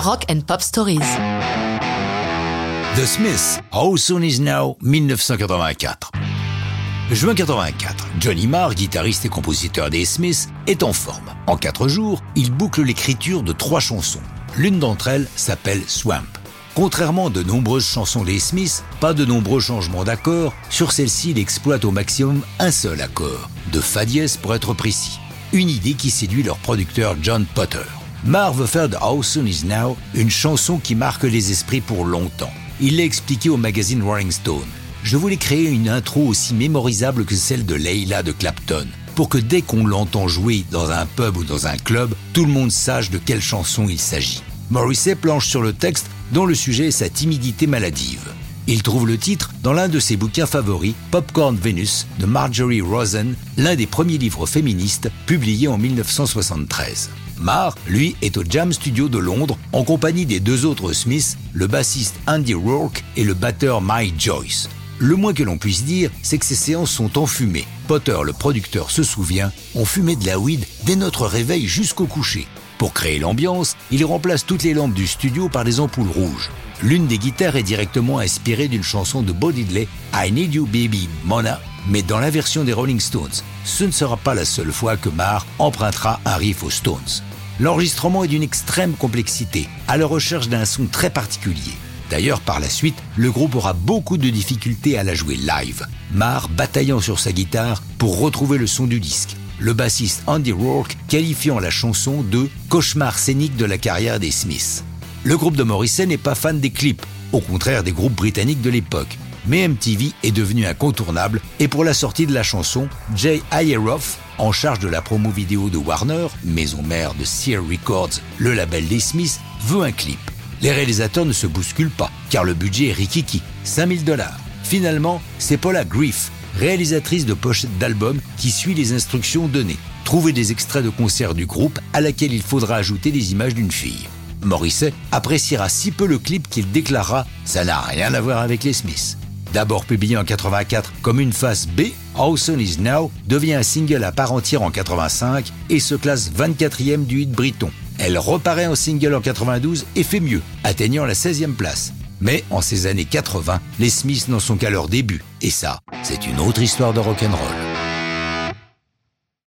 Rock and Pop Stories. The Smiths, How Soon Is Now, 1984. Juin 84, Johnny Marr, guitariste et compositeur des Smiths, est en forme. En quatre jours, il boucle l'écriture de trois chansons. L'une d'entre elles s'appelle Swamp. Contrairement à de nombreuses chansons des Smiths, pas de nombreux changements d'accords, sur celle-ci il exploite au maximum un seul accord, de Fa dièse pour être précis. Une idée qui séduit leur producteur John Potter. How Soon Is Now une chanson qui marque les esprits pour longtemps. Il l'a expliqué au magazine Rolling Stone. Je voulais créer une intro aussi mémorisable que celle de Leila de Clapton, pour que dès qu'on l'entend jouer dans un pub ou dans un club, tout le monde sache de quelle chanson il s'agit. Morrissey planche sur le texte dont le sujet est sa timidité maladive. Il trouve le titre dans l'un de ses bouquins favoris, Popcorn Venus, de Marjorie Rosen, l'un des premiers livres féministes publiés en 1973. Marr, lui, est au Jam Studio de Londres en compagnie des deux autres Smiths, le bassiste Andy Rourke et le batteur Mike Joyce. Le moins que l'on puisse dire, c'est que ces séances sont enfumées. Potter, le producteur, se souvient, on fumait de la weed dès notre réveil jusqu'au coucher. Pour créer l'ambiance, il remplace toutes les lampes du studio par des ampoules rouges. L'une des guitares est directement inspirée d'une chanson de Bo Diddley, I Need You Baby Mona, mais dans la version des Rolling Stones. Ce ne sera pas la seule fois que Marr empruntera un riff aux Stones. L'enregistrement est d'une extrême complexité, à la recherche d'un son très particulier. D'ailleurs, par la suite, le groupe aura beaucoup de difficultés à la jouer live. Marr bataillant sur sa guitare pour retrouver le son du disque. Le bassiste Andy Rourke qualifiant la chanson de cauchemar scénique de la carrière des Smiths. Le groupe de Morrissey n'est pas fan des clips, au contraire des groupes britanniques de l'époque. Mais MTV est devenu incontournable et pour la sortie de la chanson, Jay Ayeroff, en charge de la promo vidéo de Warner, maison mère de Sear Records, le label des Smiths, veut un clip. Les réalisateurs ne se bousculent pas, car le budget est rikiki, 5000 dollars. Finalement, c'est Paula Griff, réalisatrice de pochettes d'albums, qui suit les instructions données. Trouver des extraits de concerts du groupe à laquelle il faudra ajouter des images d'une fille. Morrissey appréciera si peu le clip qu'il déclarera « ça n'a rien à voir avec les Smiths ». D'abord publié en 84 comme une face B, Soon Is Now devient un single à part entière en 85 et se classe 24e du hit briton. Elle reparaît en single en 92 et fait mieux, atteignant la 16e place. Mais en ces années 80, les Smiths n'en sont qu'à leur début. Et ça, c'est une autre histoire de rock'n'roll.